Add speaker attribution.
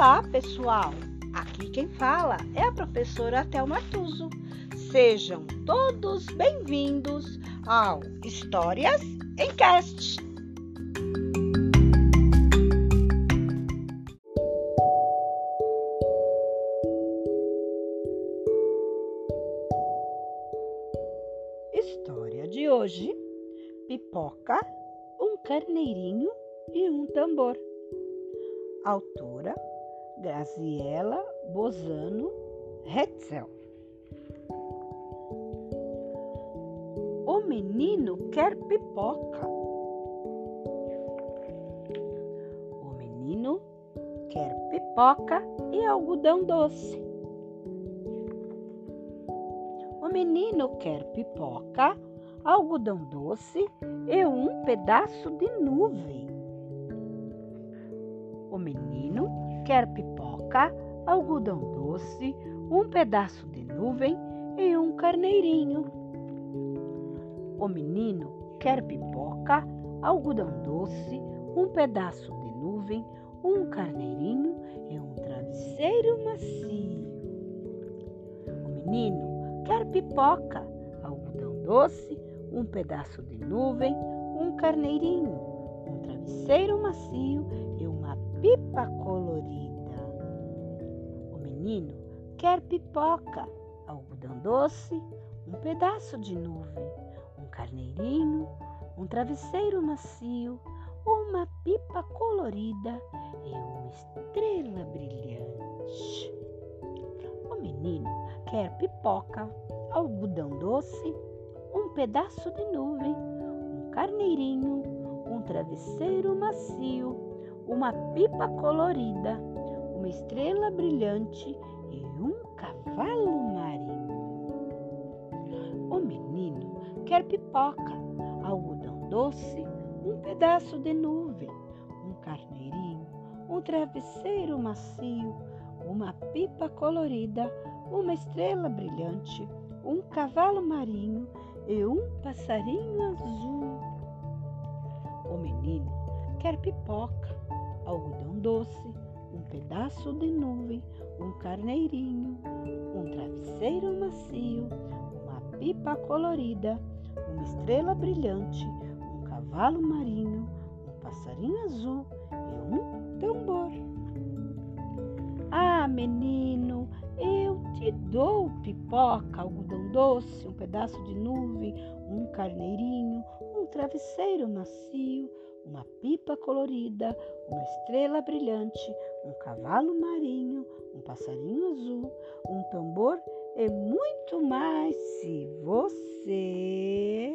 Speaker 1: Olá, pessoal! Aqui quem fala é a professora Thelma Tuso. Sejam todos bem-vindos ao Histórias em Cast. História de hoje: Pipoca, um carneirinho e um tambor. Autora Graziela Bozano Hetzel. O menino quer pipoca. O menino quer pipoca e algodão doce. O menino quer pipoca, algodão doce e um pedaço de nuvem. O menino quer pipoca, algodão doce, um pedaço de nuvem e um carneirinho. O menino quer pipoca, algodão doce, um pedaço de nuvem, um carneirinho e um travesseiro macio. O menino quer pipoca, algodão doce, um pedaço de nuvem, um carneirinho, um travesseiro macio e uma pipa colorida. Menino quer pipoca, algodão doce, um pedaço de nuvem, um carneirinho, um travesseiro macio, uma pipa colorida e uma estrela brilhante. O menino quer pipoca, algodão doce, um pedaço de nuvem, um carneirinho, um travesseiro macio, uma pipa colorida, uma estrela brilhante e um cavalo marinho. O menino quer pipoca, algodão doce, um pedaço de nuvem, um carneirinho, um travesseiro macio, uma pipa colorida, uma estrela brilhante, um cavalo marinho e um passarinho azul. O menino quer pipoca, algodão doce, pedaço de nuvem, um carneirinho, um travesseiro macio, uma pipa colorida, uma estrela brilhante, um cavalo marinho, um passarinho azul e um tambor. Ah, menino, eu te dou pipoca, algodão doce, um pedaço de nuvem, um carneirinho, um travesseiro macio, uma pipa colorida, uma estrela brilhante, um cavalo marinho, um passarinho azul, um tambor e muito mais. Se você